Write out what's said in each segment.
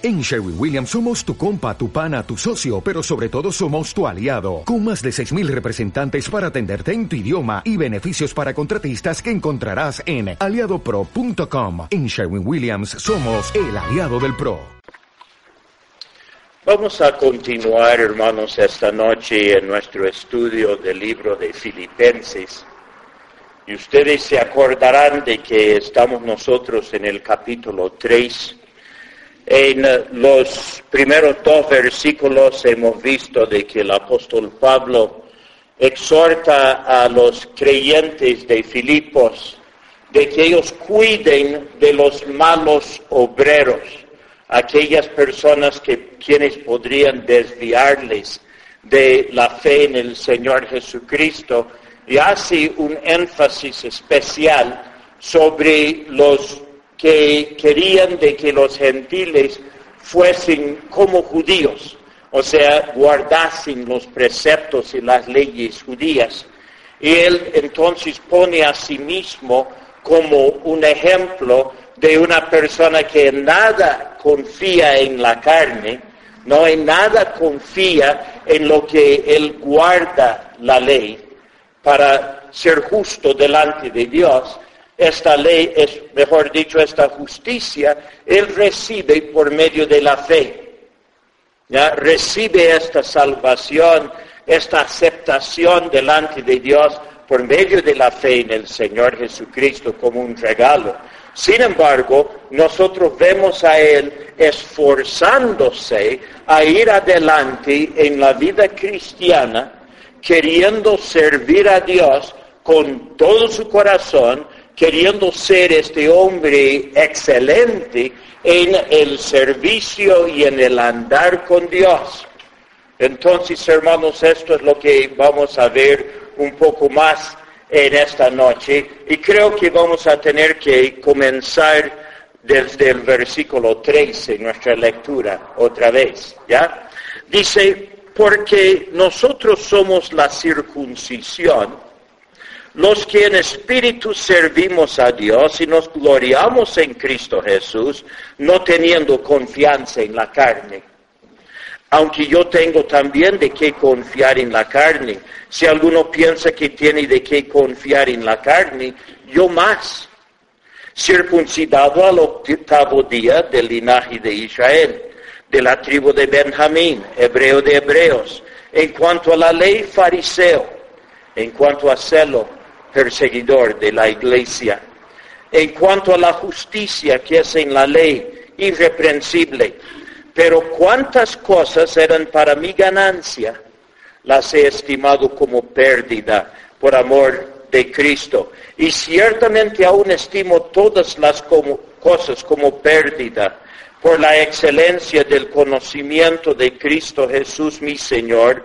En Sherwin Williams somos tu compa, tu pana, tu socio, pero sobre todo somos tu aliado, con más de 6.000 representantes para atenderte en tu idioma y beneficios para contratistas que encontrarás en aliadopro.com. En Sherwin Williams somos el aliado del PRO. Vamos a continuar, hermanos, esta noche en nuestro estudio del libro de Filipenses. Y ustedes se acordarán de que estamos nosotros en el capítulo 3 en los primeros dos versículos hemos visto de que el apóstol Pablo exhorta a los creyentes de Filipos de que ellos cuiden de los malos obreros, aquellas personas que quienes podrían desviarles de la fe en el Señor Jesucristo y hace un énfasis especial sobre los que querían de que los gentiles fuesen como judíos, o sea, guardasen los preceptos y las leyes judías. Y él entonces pone a sí mismo como un ejemplo de una persona que en nada confía en la carne, no en nada confía en lo que él guarda la ley para ser justo delante de Dios, esta ley, es mejor dicho, esta justicia, él recibe por medio de la fe. ¿ya? Recibe esta salvación, esta aceptación delante de Dios por medio de la fe en el Señor Jesucristo como un regalo. Sin embargo, nosotros vemos a Él esforzándose a ir adelante en la vida cristiana, queriendo servir a Dios con todo su corazón, queriendo ser este hombre excelente en el servicio y en el andar con Dios. Entonces, hermanos, esto es lo que vamos a ver un poco más en esta noche y creo que vamos a tener que comenzar desde el versículo 13, nuestra lectura, otra vez, ¿ya? Dice, porque nosotros somos la circuncisión, los que en espíritu servimos a Dios y nos gloriamos en Cristo Jesús, no teniendo confianza en la carne. Aunque yo tengo también de qué confiar en la carne. Si alguno piensa que tiene de qué confiar en la carne, yo más. Circuncidado al octavo día del linaje de Israel, de la tribu de Benjamín, hebreo de hebreos, en cuanto a la ley fariseo, en cuanto a celo, perseguidor de la iglesia. En cuanto a la justicia que es en la ley, irreprensible. Pero cuántas cosas eran para mi ganancia, las he estimado como pérdida por amor de Cristo. Y ciertamente aún estimo todas las cosas como pérdida por la excelencia del conocimiento de Cristo Jesús mi Señor,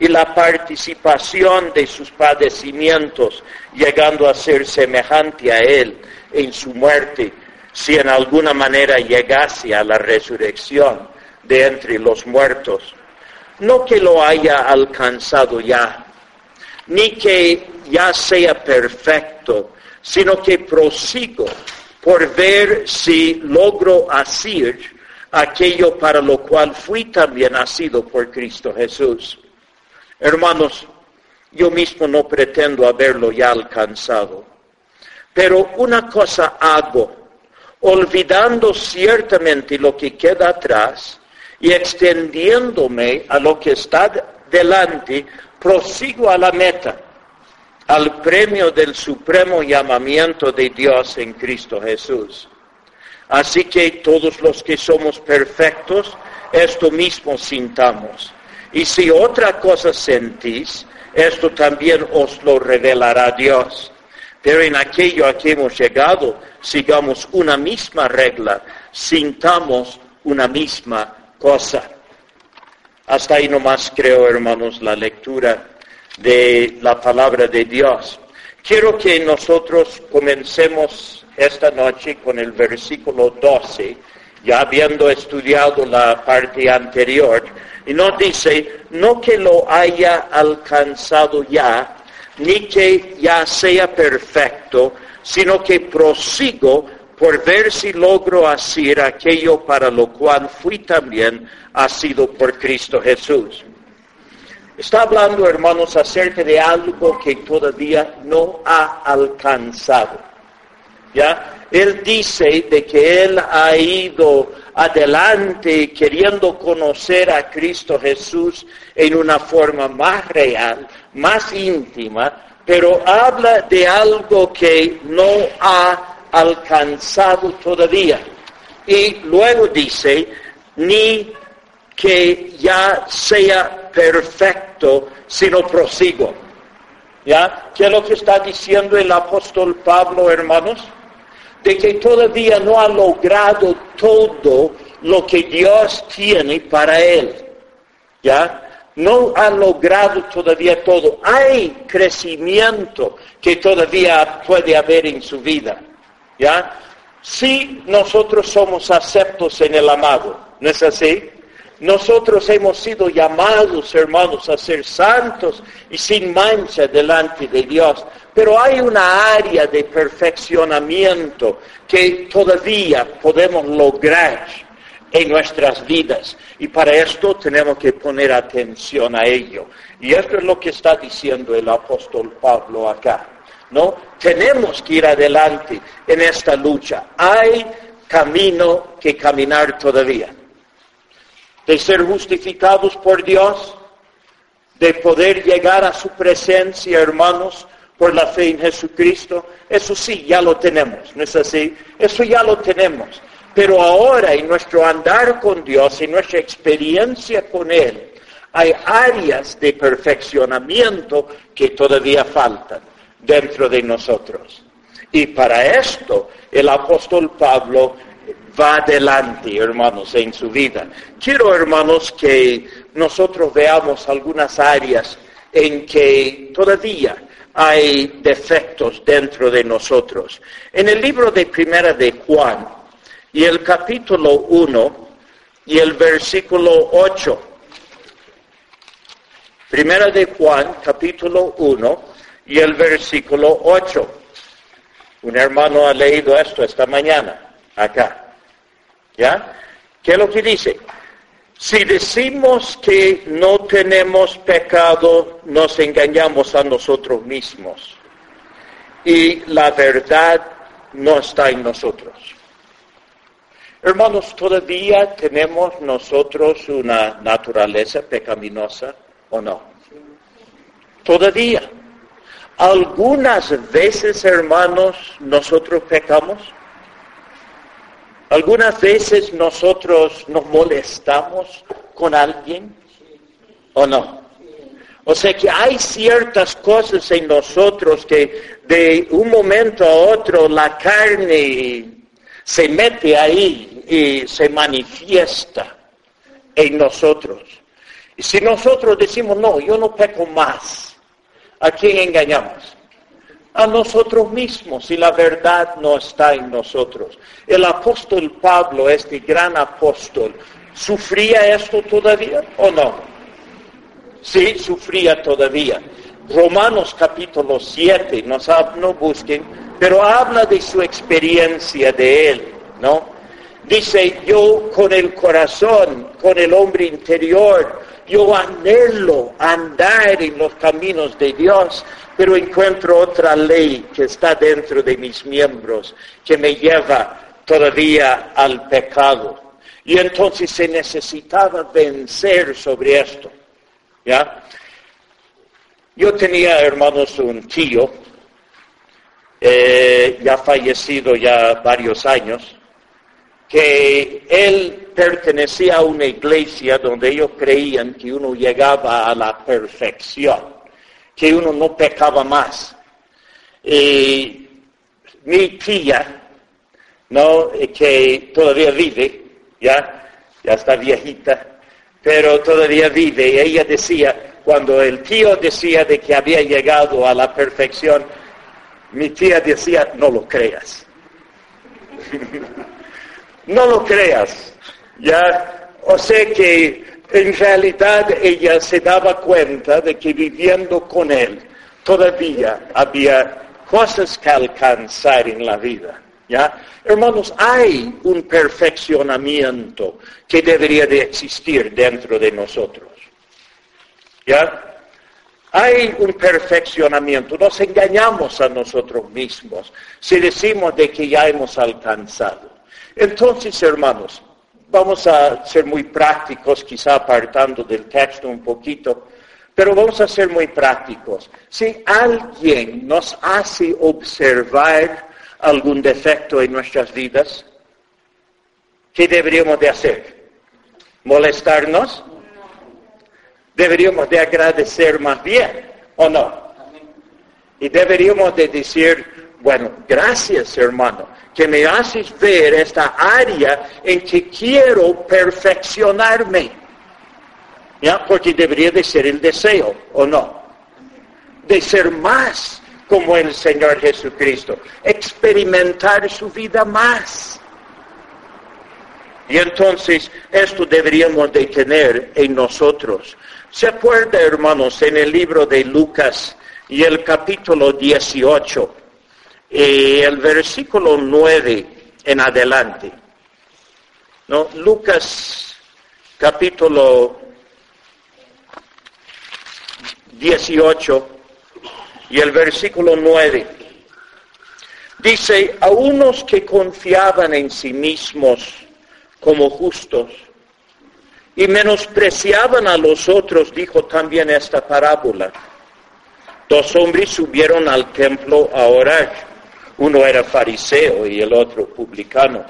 y la participación de sus padecimientos, llegando a ser semejante a Él en su muerte, si en alguna manera llegase a la resurrección de entre los muertos. No que lo haya alcanzado ya, ni que ya sea perfecto, sino que prosigo por ver si logro hacer aquello para lo cual fui también nacido por Cristo Jesús. Hermanos, yo mismo no pretendo haberlo ya alcanzado, pero una cosa hago, olvidando ciertamente lo que queda atrás y extendiéndome a lo que está delante, prosigo a la meta, al premio del supremo llamamiento de Dios en Cristo Jesús. Así que todos los que somos perfectos, esto mismo sintamos y si otra cosa sentís, esto también os lo revelará Dios. Pero en aquello a que hemos llegado, sigamos una misma regla, sintamos una misma cosa. Hasta ahí nomás creo, hermanos, la lectura de la palabra de Dios. Quiero que nosotros comencemos esta noche con el versículo 12, ya habiendo estudiado la parte anterior, y nos dice, no que lo haya alcanzado ya, ni que ya sea perfecto, sino que prosigo por ver si logro hacer aquello para lo cual fui también sido por Cristo Jesús. Está hablando, hermanos, acerca de algo que todavía no ha alcanzado. ¿Ya? Él dice de que él ha ido adelante queriendo conocer a Cristo Jesús en una forma más real, más íntima, pero habla de algo que no ha alcanzado todavía. Y luego dice, ni que ya sea perfecto, sino prosigo. ¿Ya? ¿Qué es lo que está diciendo el apóstol Pablo, hermanos? De que todavía no ha logrado todo lo que Dios tiene para él. ¿Ya? No ha logrado todavía todo. Hay crecimiento que todavía puede haber en su vida. ¿Ya? Si nosotros somos aceptos en el amado, ¿no es así? Nosotros hemos sido llamados, hermanos, a ser santos y sin mancha delante de Dios. Pero hay una área de perfeccionamiento que todavía podemos lograr en nuestras vidas. Y para esto tenemos que poner atención a ello. Y esto es lo que está diciendo el apóstol Pablo acá. ¿No? Tenemos que ir adelante en esta lucha. Hay camino que caminar todavía de ser justificados por Dios, de poder llegar a su presencia, hermanos, por la fe en Jesucristo, eso sí, ya lo tenemos, ¿no es así? Eso ya lo tenemos. Pero ahora en nuestro andar con Dios, en nuestra experiencia con Él, hay áreas de perfeccionamiento que todavía faltan dentro de nosotros. Y para esto el apóstol Pablo va adelante, hermanos, en su vida. Quiero, hermanos, que nosotros veamos algunas áreas en que todavía hay defectos dentro de nosotros. En el libro de Primera de Juan y el capítulo 1 y el versículo 8. Primera de Juan, capítulo 1 y el versículo 8. Un hermano ha leído esto esta mañana, acá. ¿Ya? ¿Qué es lo que dice? Si decimos que no tenemos pecado, nos engañamos a nosotros mismos. Y la verdad no está en nosotros. Hermanos, ¿todavía tenemos nosotros una naturaleza pecaminosa o no? Todavía. Algunas veces, hermanos, nosotros pecamos. Algunas veces nosotros nos molestamos con alguien o no. O sea que hay ciertas cosas en nosotros que de un momento a otro la carne se mete ahí y se manifiesta en nosotros. Y si nosotros decimos, no, yo no peco más, ¿a quién engañamos? A nosotros mismos y la verdad no está en nosotros. El apóstol Pablo, este gran apóstol, ¿sufría esto todavía o no? Sí, sufría todavía. Romanos capítulo 7, no, no busquen, pero habla de su experiencia de él, ¿no? Dice, yo con el corazón, con el hombre interior, yo anhelo andar en los caminos de Dios, pero encuentro otra ley que está dentro de mis miembros, que me lleva todavía al pecado. Y entonces se necesitaba vencer sobre esto. ¿Ya? Yo tenía, hermanos, un tío, eh, ya fallecido ya varios años, que él pertenecía a una iglesia donde ellos creían que uno llegaba a la perfección que uno no pecaba más. Y mi tía, ¿no? que todavía vive, ya, ya está viejita, pero todavía vive, y ella decía, cuando el tío decía de que había llegado a la perfección, mi tía decía, no lo creas. no lo creas. Ya, o sea que en realidad ella se daba cuenta de que viviendo con él todavía había cosas que alcanzar en la vida. ¿Ya? Hermanos, hay un perfeccionamiento que debería de existir dentro de nosotros. ¿Ya? Hay un perfeccionamiento. Nos engañamos a nosotros mismos si decimos de que ya hemos alcanzado. Entonces, hermanos, vamos a ser muy prácticos, quizá apartando del texto un poquito, pero vamos a ser muy prácticos. Si alguien nos hace observar algún defecto en nuestras vidas, ¿qué deberíamos de hacer? ¿Molestarnos? Deberíamos de agradecer más bien, ¿o no? Y deberíamos de decir, bueno, gracias hermano, que me haces ver esta área en que quiero perfeccionarme. ¿Ya? Porque debería de ser el deseo, ¿o no? De ser más como el Señor Jesucristo, experimentar su vida más. Y entonces esto deberíamos de tener en nosotros. ¿Se acuerda, hermanos, en el libro de Lucas y el capítulo 18? Y el versículo 9 en adelante. ¿no? Lucas capítulo 18 y el versículo 9. Dice, a unos que confiaban en sí mismos como justos y menospreciaban a los otros, dijo también esta parábola. Dos hombres subieron al templo a orar uno era fariseo y el otro publicano.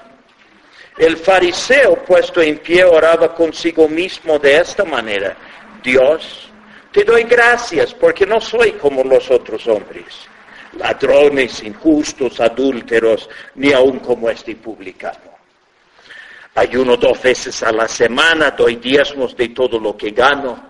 El fariseo puesto en pie oraba consigo mismo de esta manera. Dios, te doy gracias porque no soy como los otros hombres, ladrones, injustos, adúlteros, ni aun como este publicano. Ayuno dos veces a la semana, doy diezmos de todo lo que gano.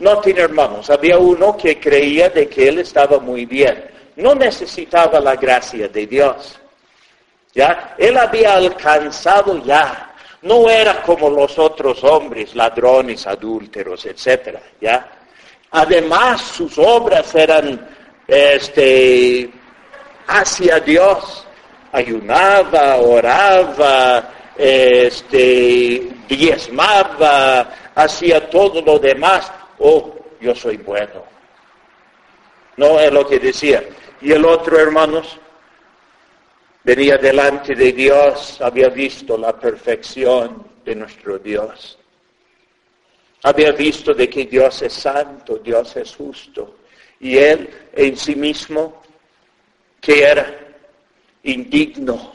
No tiene hermanos. Había uno que creía de que él estaba muy bien. No necesitaba la gracia de Dios. ¿Ya? Él había alcanzado ya. No era como los otros hombres, ladrones, adúlteros, etc. ¿Ya? Además, sus obras eran este, hacia Dios. Ayunaba, oraba, este, diezmaba, hacía todo lo demás oh, yo soy bueno. No es lo que decía. Y el otro, hermanos, venía delante de Dios, había visto la perfección de nuestro Dios. Había visto de que Dios es santo, Dios es justo. Y él en sí mismo, que era indigno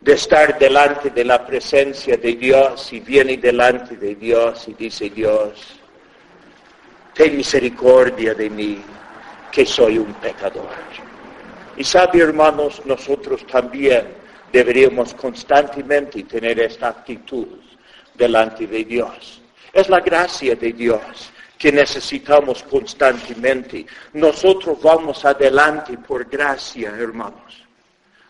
de estar delante de la presencia de Dios y viene delante de Dios y dice Dios, ten misericordia de mí, que soy un pecador. Y sabe, hermanos, nosotros también deberíamos constantemente tener esta actitud delante de Dios. Es la gracia de Dios que necesitamos constantemente. Nosotros vamos adelante por gracia, hermanos.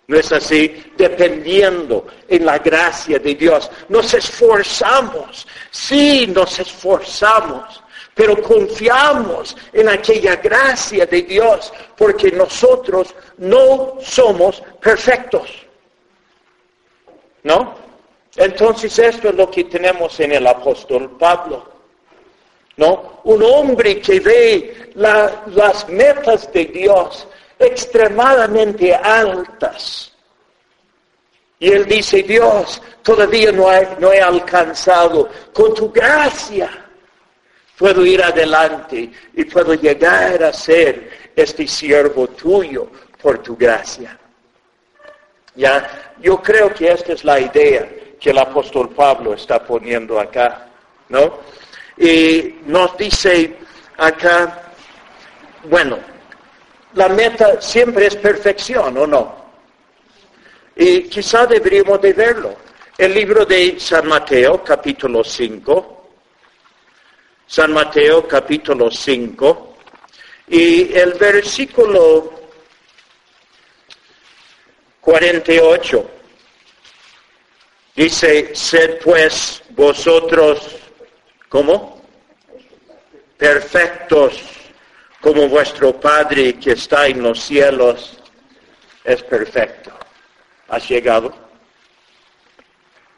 ¿No es así? Dependiendo en la gracia de Dios. Nos esforzamos. Sí, nos esforzamos pero confiamos en aquella gracia de Dios porque nosotros no somos perfectos. ¿No? Entonces esto es lo que tenemos en el apóstol Pablo. ¿No? Un hombre que ve las metas de Dios extremadamente altas. Y él dice, Dios, todavía no, no he alcanzado con tu gracia puedo ir adelante y puedo llegar a ser este siervo tuyo por tu gracia. Ya, yo creo que esta es la idea que el apóstol Pablo está poniendo acá, ¿no? Y nos dice acá, bueno, la meta siempre es perfección, ¿o no? Y quizá deberíamos de verlo. El libro de San Mateo, capítulo 5, San Mateo capítulo 5 y el versículo 48 dice, sed pues vosotros, ¿cómo? Perfectos como vuestro Padre que está en los cielos es perfecto. ¿Has llegado?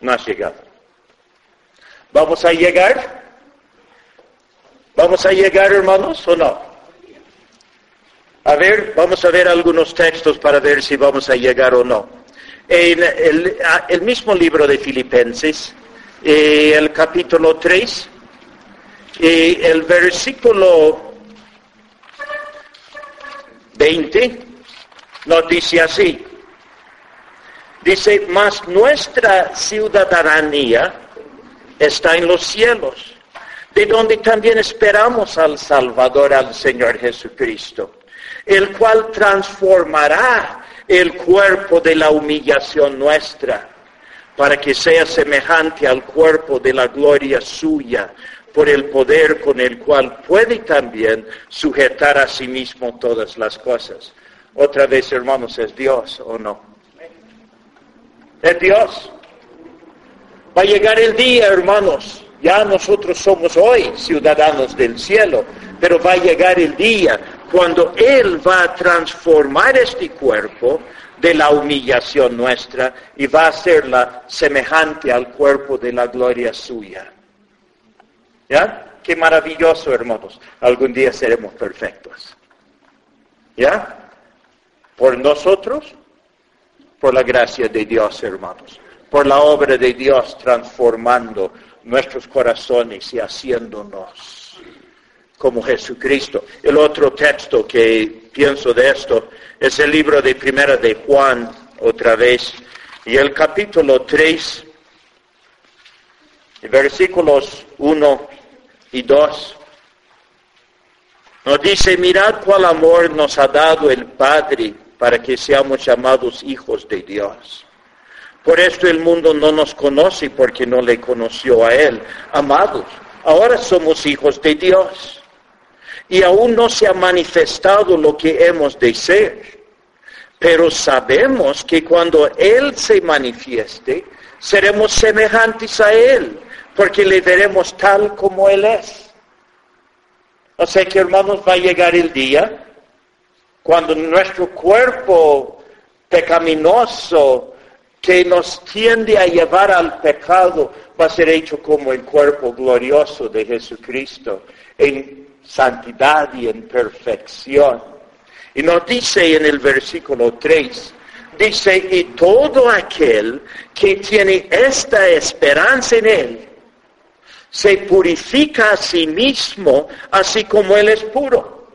No has llegado. ¿Vamos a llegar? ¿Vamos a llegar, hermanos, o no? A ver, vamos a ver algunos textos para ver si vamos a llegar o no. En el, mismo libro de Filipenses, eh, el capítulo 3, eh, el versículo 20, nos dice así. Dice, mas nuestra ciudadanía está en los cielos de donde también esperamos al Salvador, al Señor Jesucristo, el cual transformará el cuerpo de la humillación nuestra para que sea semejante al cuerpo de la gloria suya, por el poder con el cual puede también sujetar a sí mismo todas las cosas. Otra vez, hermanos, ¿es Dios o no? Es Dios. Va a llegar el día, hermanos, ya nosotros somos hoy ciudadanos del cielo, pero va a llegar el día cuando Él va a transformar este cuerpo de la humillación nuestra y va a hacerla semejante al cuerpo de la gloria suya. ¿Ya? Qué maravilloso, hermanos. Algún día seremos perfectos. ¿Ya? Por nosotros, por la gracia de Dios, hermanos. Por la obra de Dios transformando nuestros corazones y haciéndonos como Jesucristo. El otro texto que pienso de esto es el libro de Primera de Juan, otra vez, y el capítulo 3, versículos 1 y 2. Nos dice, mirad cuál amor nos ha dado el Padre para que seamos llamados hijos de Dios. Por esto el mundo no nos conoce porque no le conoció a Él. Amados, ahora somos hijos de Dios. Y aún no se ha manifestado lo que hemos de ser. Pero sabemos que cuando Él se manifieste, seremos semejantes a Él, porque le veremos tal como Él es. O sea que hermanos, va a llegar el día cuando nuestro cuerpo pecaminoso que nos tiende a llevar al pecado va a ser hecho como el cuerpo glorioso de Jesucristo, en santidad y en perfección. Y nos dice en el versículo 3, dice, y todo aquel que tiene esta esperanza en Él, se purifica a sí mismo, así como Él es puro.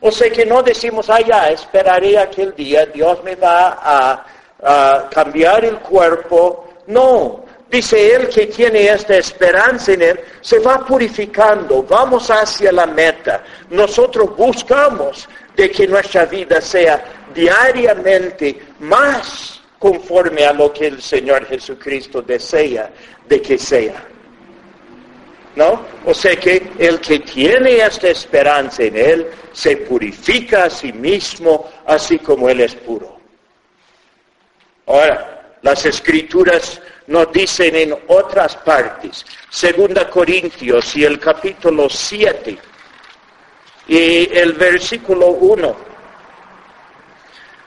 O sea que no decimos, ah, ya, esperaré aquel día, Dios me va a a cambiar el cuerpo. No, dice él que tiene esta esperanza en él, se va purificando, vamos hacia la meta. Nosotros buscamos de que nuestra vida sea diariamente más conforme a lo que el Señor Jesucristo desea de que sea. ¿No? O sea que el que tiene esta esperanza en Él se purifica a sí mismo así como Él es puro. Ahora, las escrituras nos dicen en otras partes, Segunda Corintios y el capítulo 7 y el versículo 1,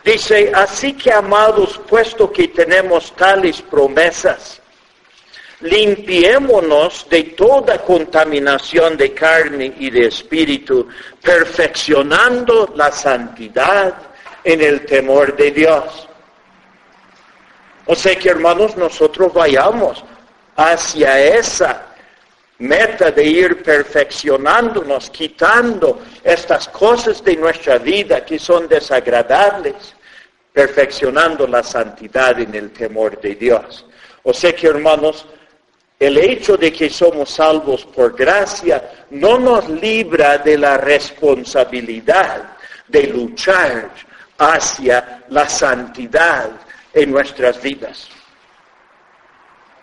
dice, así que amados, puesto que tenemos tales promesas, limpiémonos de toda contaminación de carne y de espíritu, perfeccionando la santidad en el temor de Dios. O sea que hermanos, nosotros vayamos hacia esa meta de ir perfeccionándonos, quitando estas cosas de nuestra vida que son desagradables, perfeccionando la santidad en el temor de Dios. O sea que, hermanos, el hecho de que somos salvos por gracia no nos libra de la responsabilidad de luchar hacia la santidad en nuestras vidas.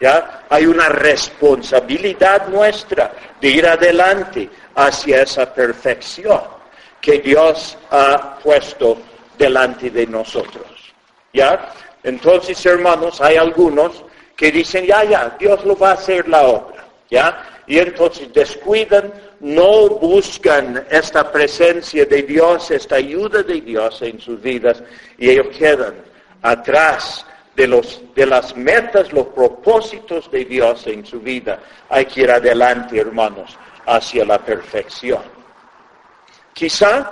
¿Ya? Hay una responsabilidad nuestra de ir adelante hacia esa perfección que Dios ha puesto delante de nosotros. ¿Ya? Entonces, hermanos, hay algunos que dicen, ya, ya, Dios lo va a hacer la obra. ¿Ya? Y entonces descuidan, no buscan esta presencia de Dios, esta ayuda de Dios en sus vidas, y ellos quedan atrás de, los, de las metas, los propósitos de Dios en su vida. Hay que ir adelante, hermanos, hacia la perfección. Quizá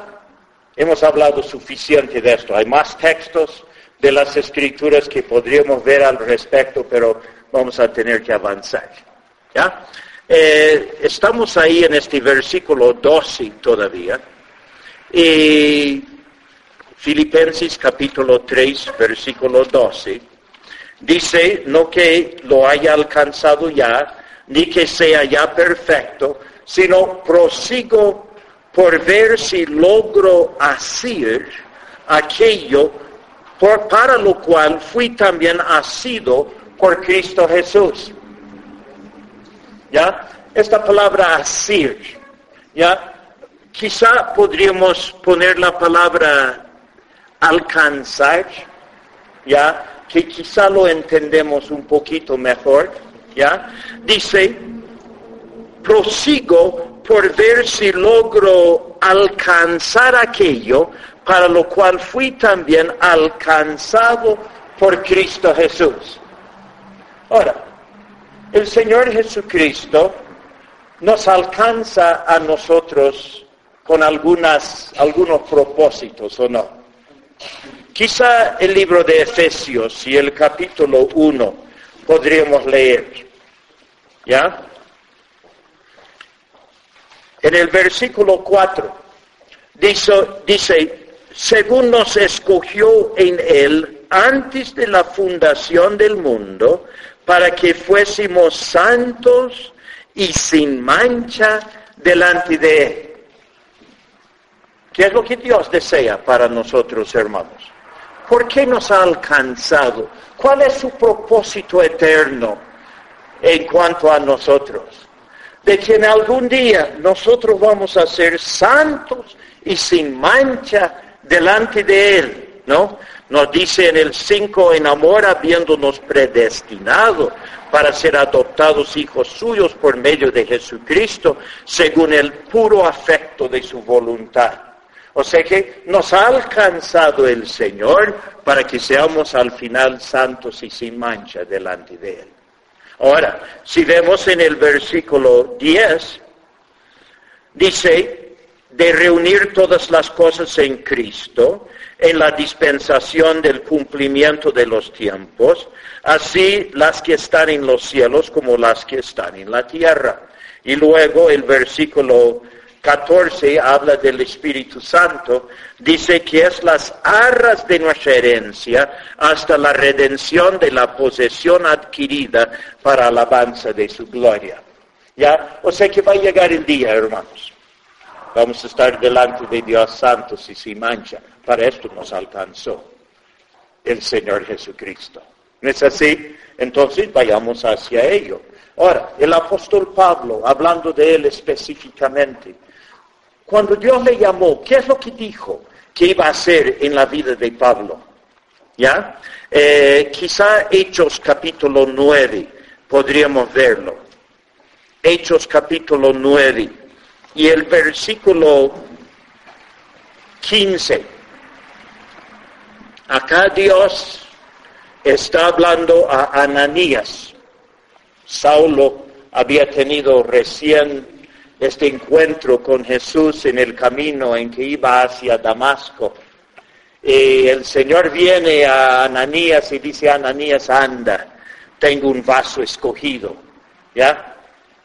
hemos hablado suficiente de esto. Hay más textos de las escrituras que podríamos ver al respecto, pero vamos a tener que avanzar. ¿Ya? Eh, estamos ahí en este versículo 12 todavía. Y Filipenses capítulo 3, versículo 12, dice, no que lo haya alcanzado ya, ni que sea ya perfecto, sino prosigo por ver si logro hacer aquello por, para lo cual fui también asido por Cristo Jesús. ¿Ya? Esta palabra asir, ¿ya? Quizá podríamos poner la palabra alcanzar, ya, que quizá lo entendemos un poquito mejor, ya, dice, prosigo por ver si logro alcanzar aquello para lo cual fui también alcanzado por Cristo Jesús. Ahora, el Señor Jesucristo nos alcanza a nosotros con algunas, algunos propósitos, ¿o no? Quizá el libro de Efesios y el capítulo 1 podríamos leer. ¿Ya? En el versículo 4 dice, dice, según nos escogió en él antes de la fundación del mundo, para que fuésemos santos y sin mancha delante de él. ¿Qué es lo que Dios desea para nosotros, hermanos? ¿Por qué nos ha alcanzado? ¿Cuál es su propósito eterno en cuanto a nosotros? De que en algún día nosotros vamos a ser santos y sin mancha delante de Él, ¿no? Nos dice en el 5, en amor habiéndonos predestinado para ser adoptados hijos suyos por medio de Jesucristo, según el puro afecto de su voluntad o sea que nos ha alcanzado el Señor para que seamos al final santos y sin mancha delante de Él. Ahora, si vemos en el versículo 10, dice, de reunir todas las cosas en Cristo, en la dispensación del cumplimiento de los tiempos, así las que están en los cielos como las que están en la tierra. Y luego el versículo 14 habla del Espíritu Santo, dice que es las arras de nuestra herencia hasta la redención de la posesión adquirida para alabanza de su gloria. ¿Ya? O sea que va a llegar el día, hermanos. Vamos a estar delante de Dios santos y sin mancha. Para esto nos alcanzó el Señor Jesucristo. ¿No es así? Entonces vayamos hacia ello. Ahora, el apóstol Pablo, hablando de él específicamente, cuando Dios le llamó, ¿qué es lo que dijo que iba a hacer en la vida de Pablo? ¿Ya? Eh, quizá Hechos capítulo 9 podríamos verlo. Hechos capítulo 9 y el versículo 15. Acá Dios está hablando a Ananías. Saulo había tenido recién este encuentro con Jesús en el camino en que iba hacia Damasco. Y el Señor viene a Ananías y dice, Ananías, anda, tengo un vaso escogido. ¿Ya?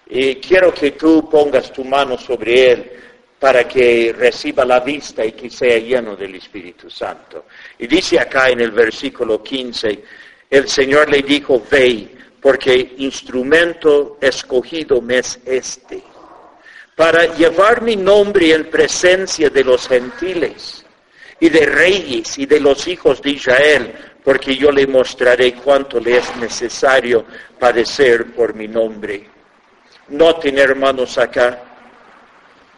Y quiero que tú pongas tu mano sobre él para que reciba la vista y que sea lleno del Espíritu Santo. Y dice acá en el versículo 15, el Señor le dijo, ve, porque instrumento escogido me es este, para llevar mi nombre en presencia de los gentiles y de reyes y de los hijos de Israel, porque yo le mostraré cuánto le es necesario padecer por mi nombre. Noten, hermanos, acá,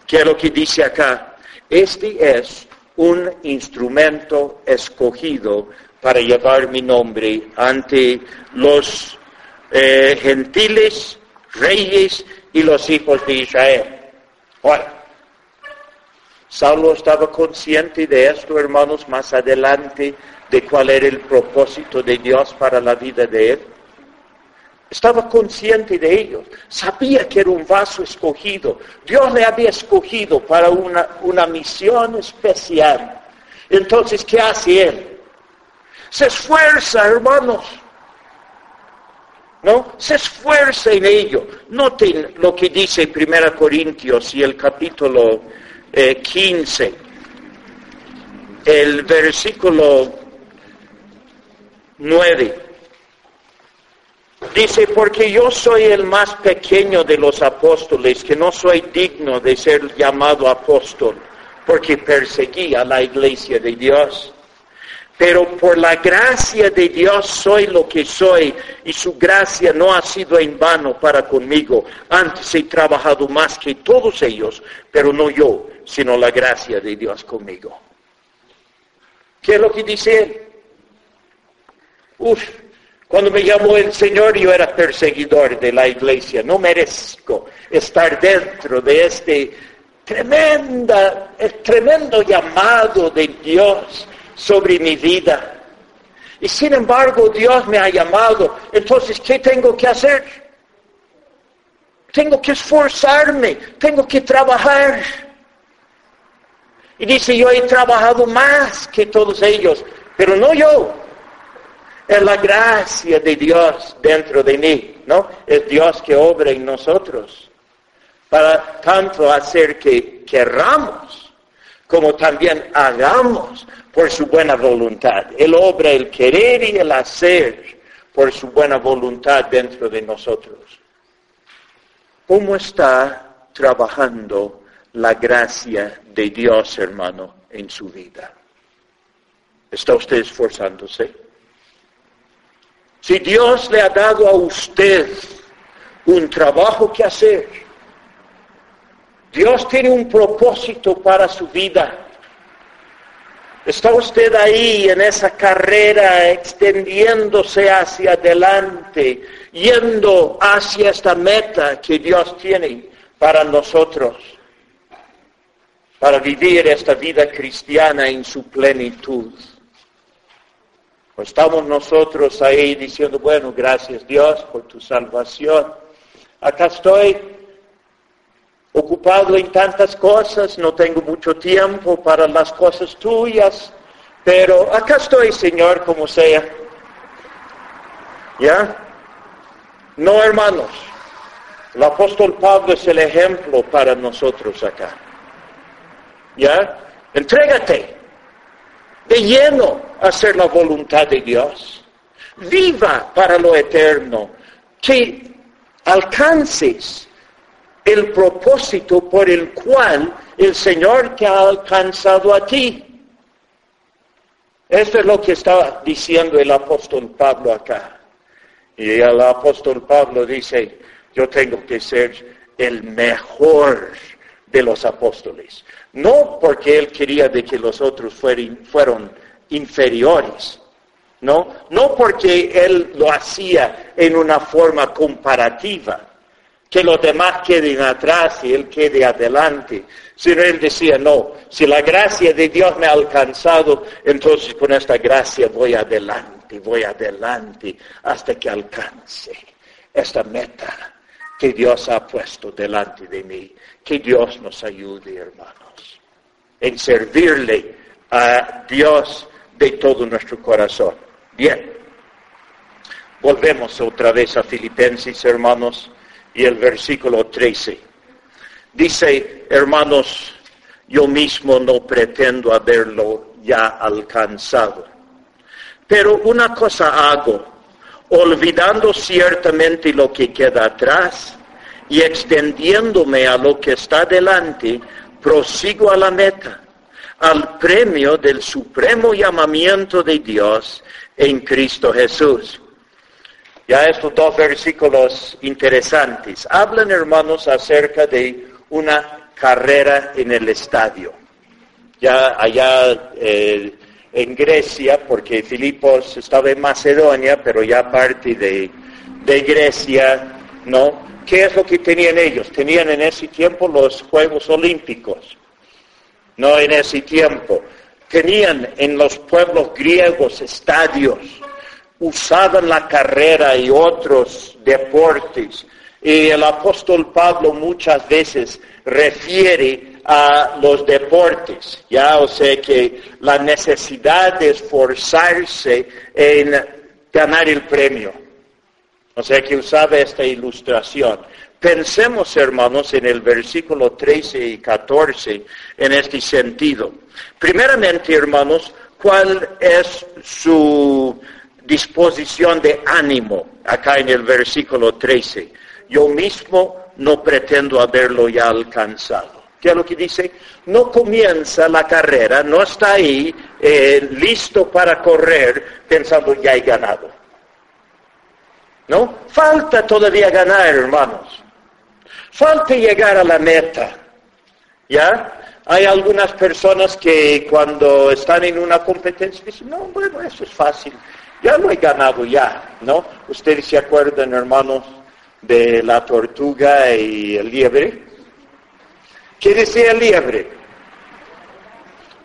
que lo que dice acá, este es un instrumento escogido para llevar mi nombre ante los eh, gentiles, reyes y los hijos de Israel. Ahora, Saulo estaba consciente de esto, hermanos, más adelante, de cuál era el propósito de Dios para la vida de él. Estaba consciente de ello. Sabía que era un vaso escogido. Dios le había escogido para una, una misión especial. Entonces, ¿qué hace él? Se esfuerza, hermanos. ¿No? Se esfuerza en ello. Noten lo que dice 1 Corintios y el capítulo 15, eh, el versículo 9. Dice, porque yo soy el más pequeño de los apóstoles, que no soy digno de ser llamado apóstol, porque perseguí a la iglesia de Dios. Pero por la gracia de Dios soy lo que soy y su gracia no ha sido en vano para conmigo. Antes he trabajado más que todos ellos, pero no yo, sino la gracia de Dios conmigo. ¿Qué es lo que dice él? Uf, cuando me llamó el Señor yo era perseguidor de la iglesia. No merezco estar dentro de este tremenda, tremendo llamado de Dios sobre mi vida. Y sin embargo Dios me ha llamado. Entonces, ¿qué tengo que hacer? Tengo que esforzarme, tengo que trabajar. Y dice, yo he trabajado más que todos ellos, pero no yo, es la gracia de Dios dentro de mí, ¿no? Es Dios que obra en nosotros para tanto hacer que querramos como también hagamos por su buena voluntad. Él obra el querer y el hacer por su buena voluntad dentro de nosotros. ¿Cómo está trabajando la gracia de Dios, hermano, en su vida? ¿Está usted esforzándose? Si Dios le ha dado a usted un trabajo que hacer, Dios tiene un propósito para su vida. Está usted ahí en esa carrera extendiéndose hacia adelante, yendo hacia esta meta que Dios tiene para nosotros, para vivir esta vida cristiana en su plenitud estamos nosotros ahí diciendo, bueno, gracias Dios por tu salvación. Acá estoy ocupado en tantas cosas, no tengo mucho tiempo para las cosas tuyas, pero acá estoy, Señor, como sea. ¿Ya? No, hermanos. El apóstol Pablo es el ejemplo para nosotros acá. ¿Ya? Entrégate de lleno hacer la voluntad de Dios. Viva para lo eterno. Que alcances el propósito por el cual el Señor te ha alcanzado a ti. Esto es lo que estaba diciendo el apóstol Pablo acá. Y el apóstol Pablo dice, yo tengo que ser el mejor de los apóstoles. No porque él quería de que los otros fueron, inferiores, no, no porque él lo hacía en una forma comparativa, que los demás queden atrás y él quede adelante, sino él decía, no, si la gracia de Dios me ha alcanzado, entonces con esta gracia voy adelante, voy adelante hasta que alcance esta meta que Dios ha puesto delante de mí. Que Dios nos ayude, hermanos, en servirle a Dios de todo nuestro corazón. Bien, volvemos otra vez a Filipenses, hermanos, y el versículo 13. Dice, hermanos, yo mismo no pretendo haberlo ya alcanzado. Pero una cosa hago, olvidando ciertamente lo que queda atrás y extendiéndome a lo que está delante, prosigo a la meta, al premio del supremo llamamiento de Dios en Cristo Jesús. Ya estos dos versículos interesantes hablan, hermanos, acerca de una carrera en el estadio. Ya allá eh, en Grecia, porque Filipos estaba en Macedonia, pero ya parte de, de Grecia, ¿no? ¿Qué es lo que tenían ellos? Tenían en ese tiempo los Juegos Olímpicos. No en ese tiempo. Tenían en los pueblos griegos estadios. Usaban la carrera y otros deportes. Y el apóstol Pablo muchas veces refiere a los deportes, ya, o sea que la necesidad de esforzarse en ganar el premio. O sea que usaba esta ilustración. Pensemos, hermanos, en el versículo 13 y 14 en este sentido. Primeramente, hermanos, ¿cuál es su disposición de ánimo acá en el versículo 13? Yo mismo no pretendo haberlo ya alcanzado. ¿Qué es lo que dice? No comienza la carrera, no está ahí eh, listo para correr pensando ya he ganado. ¿No? Falta todavía ganar, hermanos. Falta llegar a la meta. ¿Ya? Hay algunas personas que cuando están en una competencia dicen, no, bueno, eso es fácil. Ya lo he ganado ya, ¿no? Ustedes se acuerdan, hermanos, de la tortuga y el liebre. ¿Qué decía el liebre?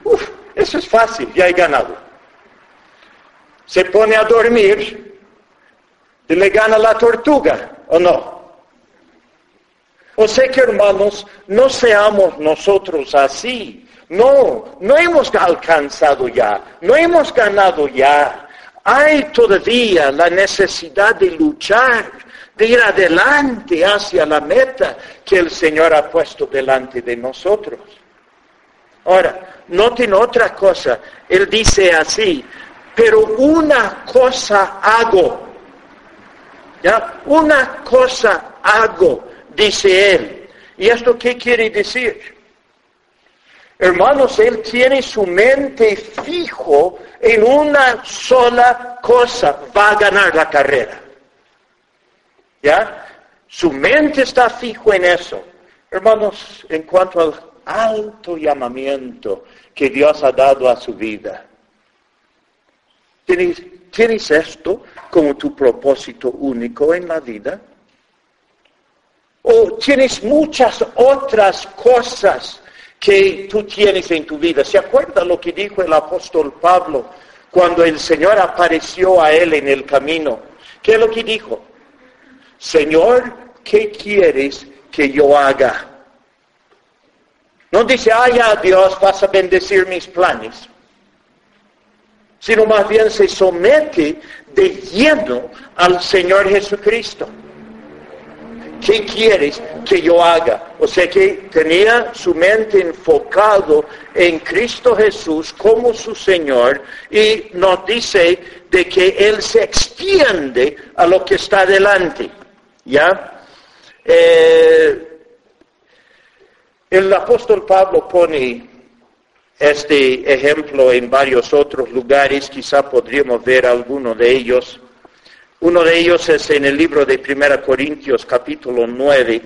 Uf, eso es fácil, ya he ganado. Se pone a dormir le gana la tortuga, ¿o no? O sea que hermanos, no seamos nosotros así. No, no hemos alcanzado ya, no hemos ganado ya. Hay todavía la necesidad de luchar, de ir adelante hacia la meta que el Señor ha puesto delante de nosotros. Ahora, noten otra cosa. Él dice así, pero una cosa hago ¿Ya? Una cosa hago, dice él. ¿Y esto qué quiere decir? Hermanos, él tiene su mente fijo en una sola cosa, va a ganar la carrera. ¿Ya? Su mente está fijo en eso. Hermanos, en cuanto al alto llamamiento que Dios ha dado a su vida, ¿Tienes esto como tu propósito único en la vida? ¿O tienes muchas otras cosas que tú tienes en tu vida? ¿Se acuerda lo que dijo el apóstol Pablo cuando el Señor apareció a él en el camino? ¿Qué es lo que dijo? Señor, ¿qué quieres que yo haga? No dice, ay, Dios, vas a bendecir mis planes sino más bien se somete de lleno al Señor Jesucristo. ¿Qué quieres que yo haga? O sea que tenía su mente enfocado en Cristo Jesús como su Señor y nos dice de que Él se extiende a lo que está delante. ¿Ya? Eh, el apóstol Pablo pone este ejemplo en varios otros lugares, quizá podríamos ver alguno de ellos. Uno de ellos es en el libro de 1 Corintios capítulo 9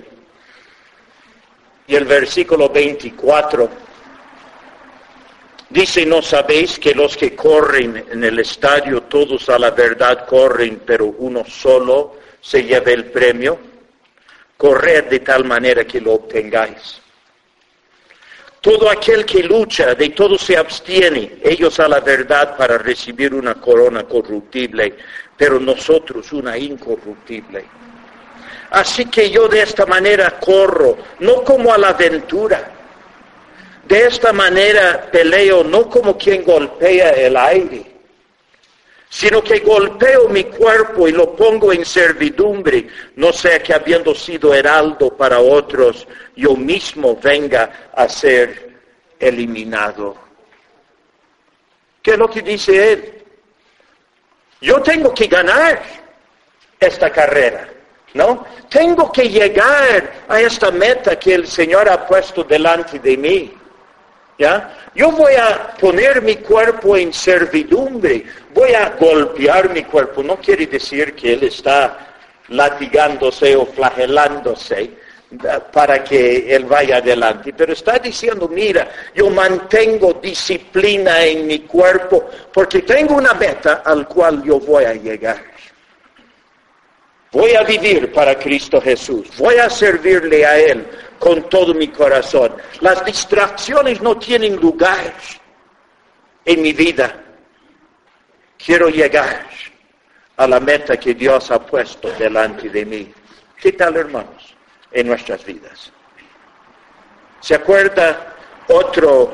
y el versículo 24. Dice, ¿no sabéis que los que corren en el estadio, todos a la verdad corren, pero uno solo se lleva el premio? Corred de tal manera que lo obtengáis. Todo aquel que lucha, de todo se abstiene, ellos a la verdad para recibir una corona corruptible, pero nosotros una incorruptible. Así que yo de esta manera corro, no como a la aventura. De esta manera peleo, no como quien golpea el aire, sino que golpeo mi cuerpo y lo pongo en servidumbre, no sea que habiendo sido heraldo para otros, yo mismo venga a ser eliminado. ¿Qué es lo que dice él? Yo tengo que ganar esta carrera, ¿no? Tengo que llegar a esta meta que el Señor ha puesto delante de mí. ¿Ya? Yo voy a poner mi cuerpo en servidumbre, voy a golpear mi cuerpo. No quiere decir que Él está latigándose o flagelándose para que Él vaya adelante, pero está diciendo, mira, yo mantengo disciplina en mi cuerpo porque tengo una meta al cual yo voy a llegar. Voy a vivir para Cristo Jesús, voy a servirle a Él con todo mi corazón. Las distracciones no tienen lugar en mi vida. Quiero llegar a la meta que Dios ha puesto delante de mí. ¿Qué tal, hermanos, en nuestras vidas? ¿Se acuerda otro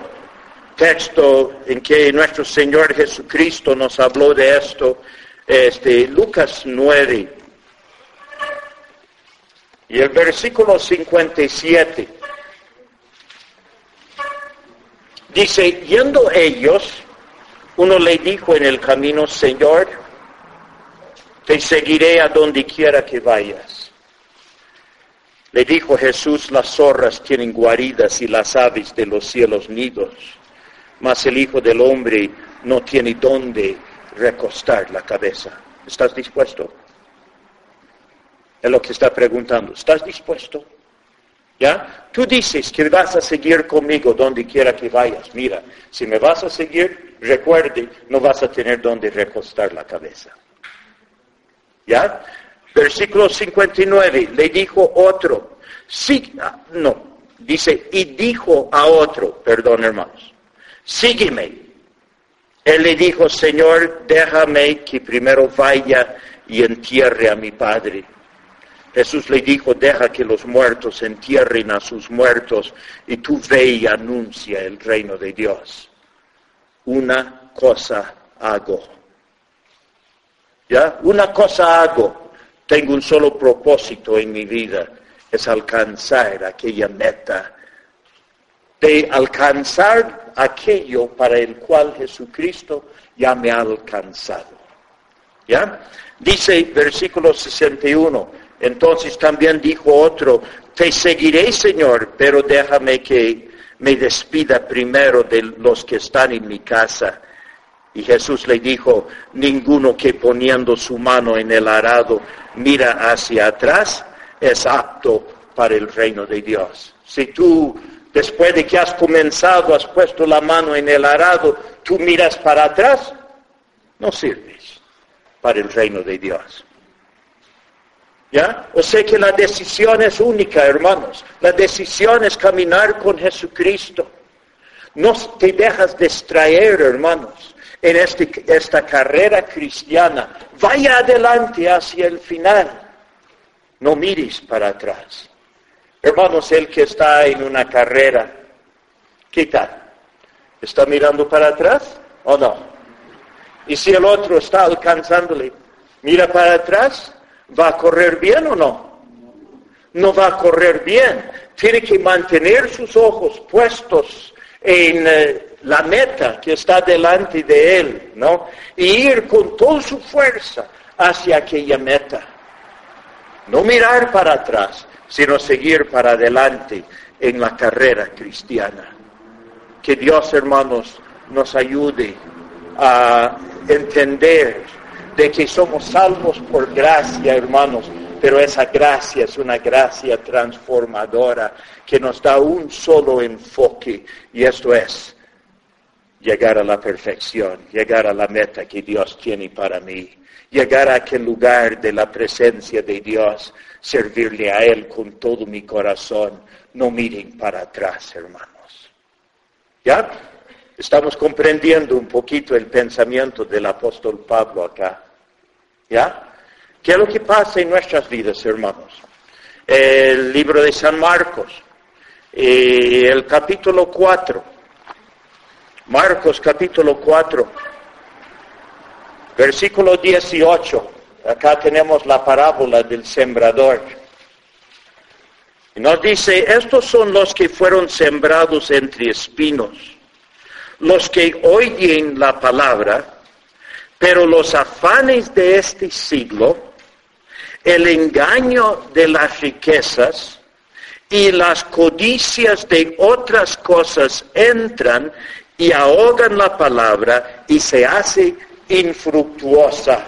texto en que nuestro Señor Jesucristo nos habló de esto? Este, Lucas 9, y el versículo 57 dice, yendo ellos, uno le dijo en el camino, Señor, te seguiré a donde quiera que vayas. Le dijo Jesús, las zorras tienen guaridas y las aves de los cielos nidos, mas el Hijo del Hombre no tiene dónde recostar la cabeza. ¿Estás dispuesto? Es lo que está preguntando. ¿Estás dispuesto? ¿Ya? Tú dices que vas a seguir conmigo donde quiera que vayas. Mira, si me vas a seguir, recuerde, no vas a tener donde recostar la cabeza. ¿Ya? Versículo 59, le dijo otro, sí, ah, no, dice, y dijo a otro, perdón hermanos, sígueme. Él le dijo, Señor, déjame que primero vaya y entierre a mi padre. Jesús le dijo, deja que los muertos entierren a sus muertos y tú ve y anuncia el reino de Dios. Una cosa hago. ¿Ya? Una cosa hago. Tengo un solo propósito en mi vida, es alcanzar aquella meta, de alcanzar aquello para el cual Jesucristo ya me ha alcanzado. ¿Ya? Dice versículo 61, entonces también dijo otro, te seguiré, Señor, pero déjame que me despida primero de los que están en mi casa. Y Jesús le dijo, ninguno que poniendo su mano en el arado mira hacia atrás es apto para el reino de Dios. Si tú, después de que has comenzado, has puesto la mano en el arado, tú miras para atrás, no sirves para el reino de Dios. O sea que la decisión es única, hermanos. La decisión es caminar con Jesucristo. No te dejas distraer, hermanos, en este, esta carrera cristiana. Vaya adelante hacia el final. No mires para atrás. Hermanos, el que está en una carrera, ¿qué tal? ¿Está mirando para atrás o no? Y si el otro está alcanzándole, mira para atrás, ¿Va a correr bien o no? No va a correr bien. Tiene que mantener sus ojos puestos en eh, la meta que está delante de él, ¿no? Y ir con toda su fuerza hacia aquella meta. No mirar para atrás, sino seguir para adelante en la carrera cristiana. Que Dios, hermanos, nos ayude a entender de que somos salvos por gracia, hermanos, pero esa gracia es una gracia transformadora que nos da un solo enfoque y esto es llegar a la perfección, llegar a la meta que Dios tiene para mí, llegar a aquel lugar de la presencia de Dios, servirle a Él con todo mi corazón. No miren para atrás, hermanos. ¿Ya? Estamos comprendiendo un poquito el pensamiento del apóstol Pablo acá. ¿Ya? ¿Qué es lo que pasa en nuestras vidas, hermanos? El libro de San Marcos, el capítulo 4. Marcos capítulo 4, Versículo 18. Acá tenemos la parábola del sembrador. Nos dice, estos son los que fueron sembrados entre espinos, los que oyen la palabra, pero los afanes de este siglo, el engaño de las riquezas y las codicias de otras cosas entran y ahogan la palabra y se hace infructuosa.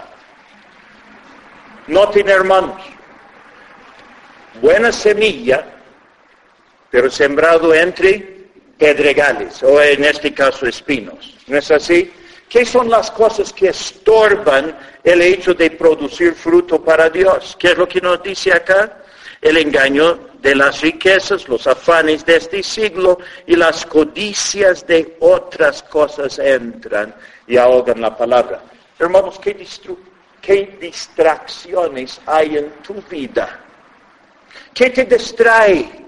Noten hermanos, buena semilla, pero sembrado entre pedregales, o en este caso espinos. ¿No es así? ¿Qué son las cosas que estorban el hecho de producir fruto para Dios? ¿Qué es lo que nos dice acá? El engaño de las riquezas, los afanes de este siglo y las codicias de otras cosas entran y ahogan la palabra. Hermanos, ¿qué, qué distracciones hay en tu vida? ¿Qué te distrae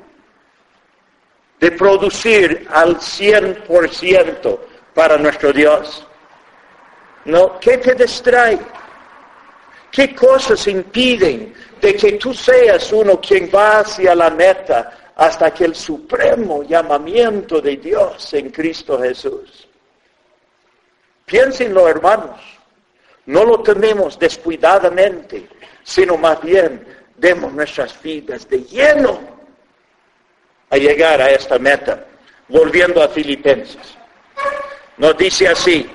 de producir al 100% para nuestro Dios? ¿No? ¿Qué te distrae? ¿Qué cosas impiden de que tú seas uno quien va hacia la meta hasta que el supremo llamamiento de Dios en Cristo Jesús? Piénsenlo, hermanos. No lo tenemos descuidadamente, sino más bien demos nuestras vidas de lleno a llegar a esta meta. Volviendo a Filipenses. Nos dice así,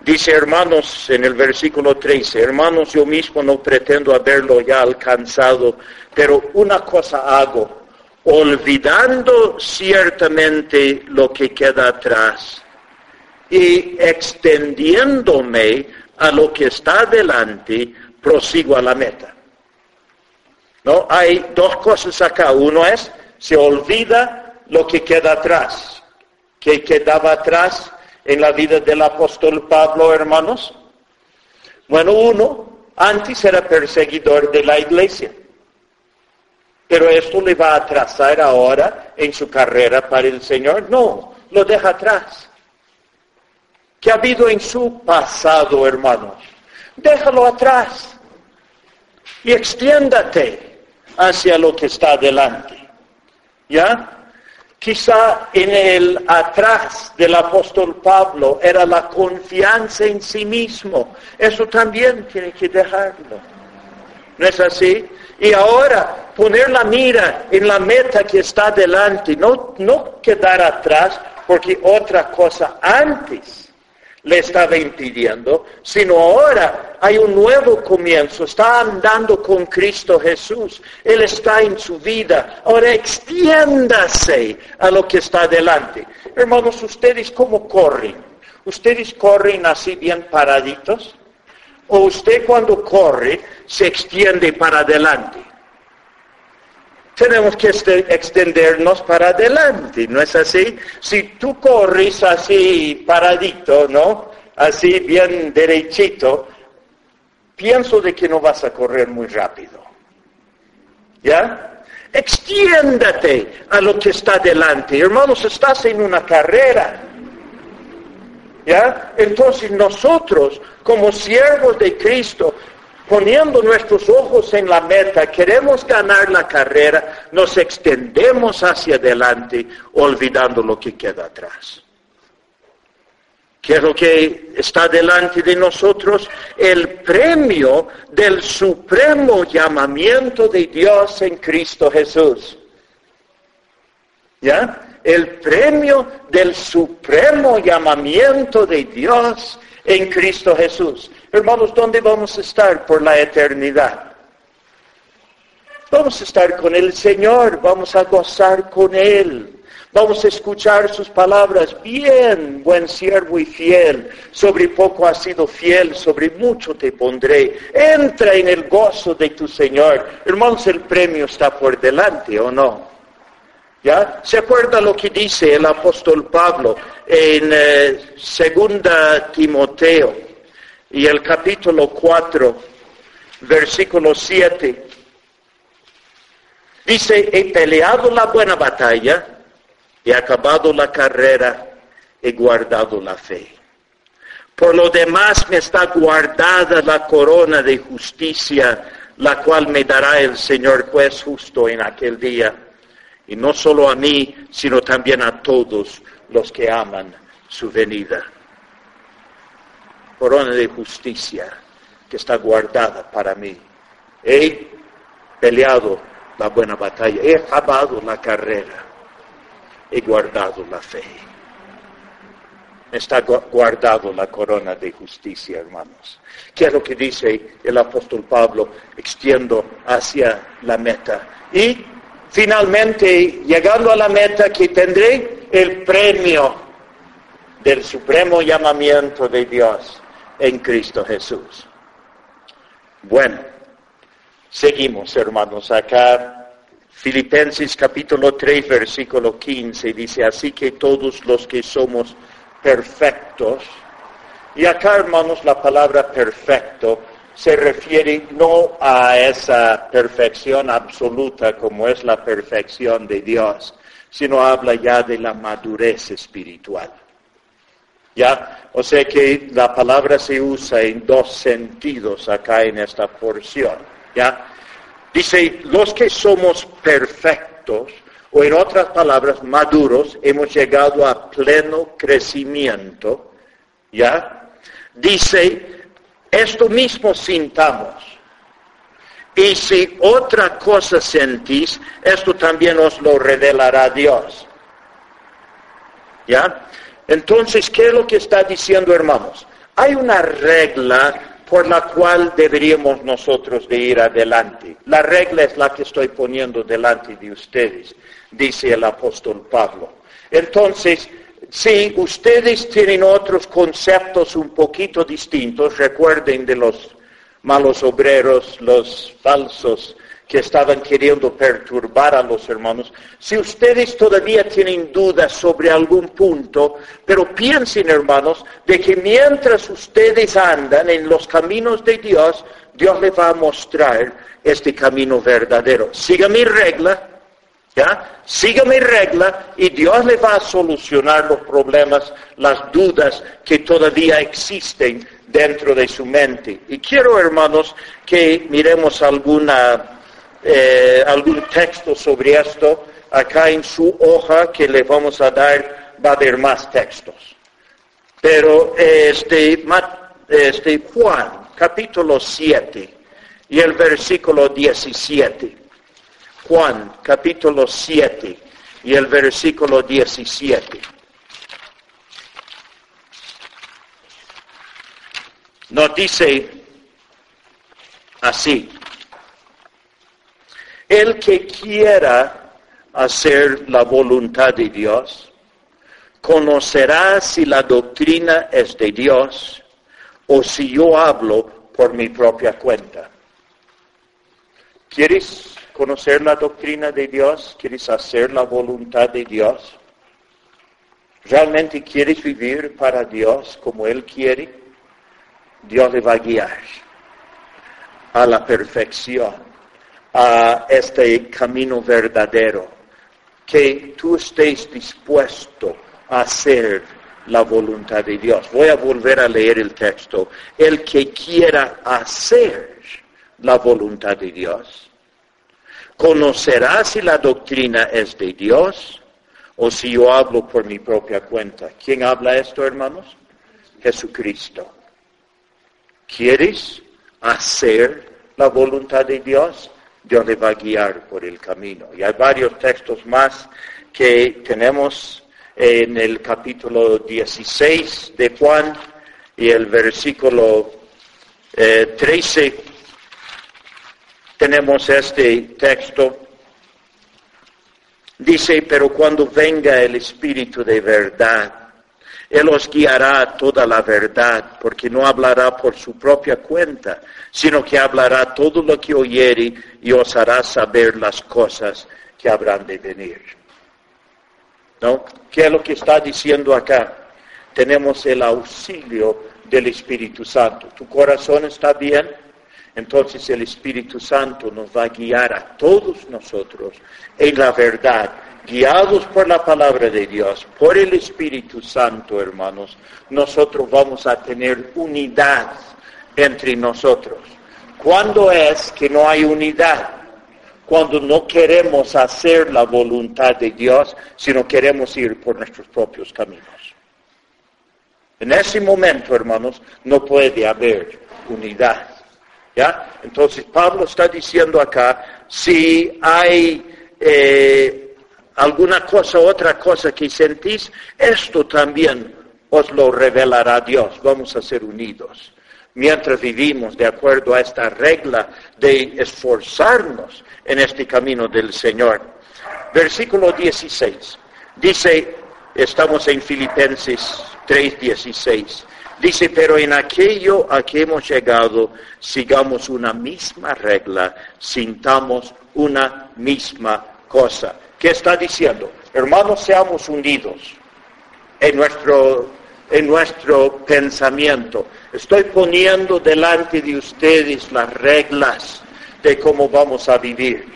dice hermanos en el versículo 13, hermanos yo mismo no pretendo haberlo ya alcanzado, pero una cosa hago, olvidando ciertamente lo que queda atrás y extendiéndome a lo que está delante, prosigo a la meta. ¿No? Hay dos cosas acá. Uno es, se olvida lo que queda atrás. ¿Qué quedaba atrás en la vida del apóstol Pablo, hermanos? Bueno, uno, antes era perseguidor de la iglesia. Pero esto le va a atrasar ahora en su carrera para el Señor. No, lo deja atrás. ¿Qué ha habido en su pasado, hermanos? Déjalo atrás y extiéndate hacia lo que está delante. ¿Ya? Quizá en el atrás del apóstol Pablo era la confianza en sí mismo. Eso también tiene que dejarlo. ¿No es así? Y ahora poner la mira en la meta que está delante, no, no quedar atrás porque otra cosa antes le estaba impidiendo, sino ahora hay un nuevo comienzo, está andando con Cristo Jesús, Él está en su vida, ahora extiéndase a lo que está delante. Hermanos, ustedes cómo corren? ¿Ustedes corren así bien paraditos? ¿O usted cuando corre se extiende para adelante? Tenemos que este, extendernos para adelante, ¿no es así? Si tú corres así paradito, ¿no? Así bien derechito, pienso de que no vas a correr muy rápido. ¿Ya? Extiéndate a lo que está delante. Hermanos, estás en una carrera. ¿Ya? Entonces nosotros, como siervos de Cristo, poniendo nuestros ojos en la meta, queremos ganar la carrera, nos extendemos hacia adelante olvidando lo que queda atrás. ¿Qué es lo que está delante de nosotros? El premio del supremo llamamiento de Dios en Cristo Jesús. ¿Ya? El premio del supremo llamamiento de Dios en Cristo Jesús. Hermanos, ¿dónde vamos a estar por la eternidad? Vamos a estar con el Señor, vamos a gozar con Él. Vamos a escuchar sus palabras, bien, buen siervo y fiel. Sobre poco has sido fiel, sobre mucho te pondré. Entra en el gozo de tu Señor. Hermanos, el premio está por delante, ¿o no? ¿Ya? ¿Se acuerda lo que dice el apóstol Pablo en eh, segunda Timoteo? Y el capítulo 4, versículo 7, dice, he peleado la buena batalla, he acabado la carrera, he guardado la fe. Por lo demás me está guardada la corona de justicia, la cual me dará el Señor juez justo en aquel día. Y no solo a mí, sino también a todos los que aman su venida. Corona de justicia que está guardada para mí. He peleado la buena batalla, he acabado la carrera, he guardado la fe está guardado la corona de justicia, hermanos. ¿Qué es lo que dice el apóstol Pablo? Extiendo hacia la meta. Y finalmente, llegando a la meta, que tendré el premio del supremo llamamiento de Dios en Cristo Jesús. Bueno, seguimos, hermanos, acá. Filipenses capítulo 3, versículo 15 dice, así que todos los que somos perfectos. Y acá, hermanos, la palabra perfecto se refiere no a esa perfección absoluta como es la perfección de Dios, sino habla ya de la madurez espiritual. ¿Ya? O sea que la palabra se usa en dos sentidos acá en esta porción. ¿Ya? Dice, los que somos perfectos, o en otras palabras, maduros, hemos llegado a pleno crecimiento, ¿ya? Dice, esto mismo sintamos. Y si otra cosa sentís, esto también os lo revelará Dios. ¿Ya? Entonces, ¿qué es lo que está diciendo, hermanos? Hay una regla por la cual deberíamos nosotros de ir adelante. La regla es la que estoy poniendo delante de ustedes dice el apóstol Pablo. Entonces, si ustedes tienen otros conceptos un poquito distintos, recuerden de los malos obreros, los falsos que estaban queriendo perturbar a los hermanos, si ustedes todavía tienen dudas sobre algún punto, pero piensen hermanos de que mientras ustedes andan en los caminos de Dios, Dios les va a mostrar este camino verdadero. Siga mi regla, ¿Ya? Siga mi regla y Dios le va a solucionar los problemas, las dudas que todavía existen dentro de su mente. Y quiero, hermanos, que miremos alguna, eh, algún texto sobre esto. Acá en su hoja que le vamos a dar va a haber más textos. Pero este, este Juan, capítulo 7 y el versículo 17. Juan capítulo 7 y el versículo 17. Nos dice así, el que quiera hacer la voluntad de Dios, conocerá si la doctrina es de Dios o si yo hablo por mi propia cuenta. ¿Quieres conocer la doctrina de Dios? ¿Quieres hacer la voluntad de Dios? ¿Realmente quieres vivir para Dios como Él quiere? Dios le va a guiar a la perfección, a este camino verdadero, que tú estés dispuesto a hacer la voluntad de Dios. Voy a volver a leer el texto. El que quiera hacer la voluntad de Dios, conocerá si la doctrina es de Dios o si yo hablo por mi propia cuenta. ¿Quién habla esto, hermanos? Jesucristo. ¿Quieres hacer la voluntad de Dios? Dios va a guiar por el camino. Y hay varios textos más que tenemos en el capítulo 16 de Juan y el versículo 13 eh, tenemos este texto. Dice, pero cuando venga el Espíritu de verdad, Él os guiará toda la verdad, porque no hablará por su propia cuenta, sino que hablará todo lo que oyere y os hará saber las cosas que habrán de venir. ¿No? ¿Qué es lo que está diciendo acá? Tenemos el auxilio del Espíritu Santo. ¿Tu corazón está bien? entonces el Espíritu Santo nos va a guiar a todos nosotros en la verdad guiados por la palabra de Dios, por el Espíritu Santo, hermanos, nosotros vamos a tener unidad entre nosotros. ¿Cuándo es que no hay unidad? Cuando no queremos hacer la voluntad de Dios, sino queremos ir por nuestros propios caminos. En ese momento, hermanos, no puede haber unidad. ¿Ya? Entonces Pablo está diciendo acá, si hay eh, alguna cosa, otra cosa que sentís, esto también os lo revelará Dios. Vamos a ser unidos mientras vivimos de acuerdo a esta regla de esforzarnos en este camino del Señor. Versículo 16. Dice, estamos en Filipenses 3:16. Dice, pero en aquello a que hemos llegado, sigamos una misma regla, sintamos una misma cosa. ¿Qué está diciendo? Hermanos, seamos unidos en nuestro en nuestro pensamiento. Estoy poniendo delante de ustedes las reglas de cómo vamos a vivir.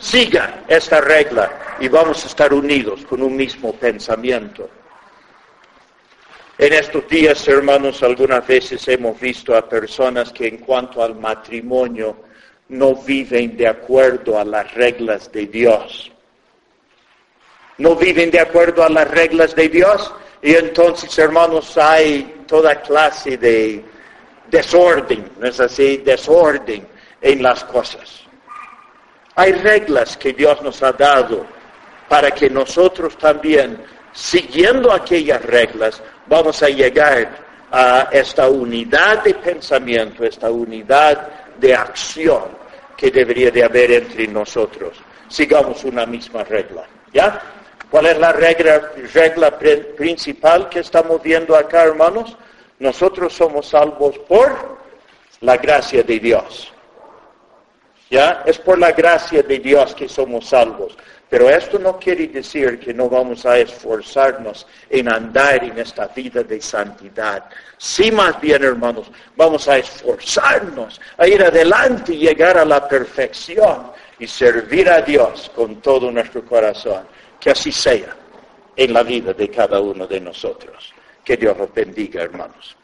Siga esta regla y vamos a estar unidos con un mismo pensamiento. En estos días, hermanos, algunas veces hemos visto a personas que en cuanto al matrimonio no viven de acuerdo a las reglas de Dios. No viven de acuerdo a las reglas de Dios y entonces, hermanos, hay toda clase de desorden, ¿no es así? Desorden en las cosas. Hay reglas que Dios nos ha dado para que nosotros también, siguiendo aquellas reglas, vamos a llegar a esta unidad de pensamiento, esta unidad de acción que debería de haber entre nosotros. Sigamos una misma regla. ¿Ya? ¿Cuál es la regla, principal que estamos viendo acá, hermanos? Nosotros somos salvos por la gracia de Dios. ¿Ya? Es por la gracia de Dios que somos salvos. Pero esto no quiere decir que no vamos a esforzarnos en andar en esta vida de santidad. Sí, más bien, hermanos, vamos a esforzarnos a ir adelante y llegar a la perfección y servir a Dios con todo nuestro corazón. Que así sea en la vida de cada uno de nosotros. Que Dios los bendiga, hermanos.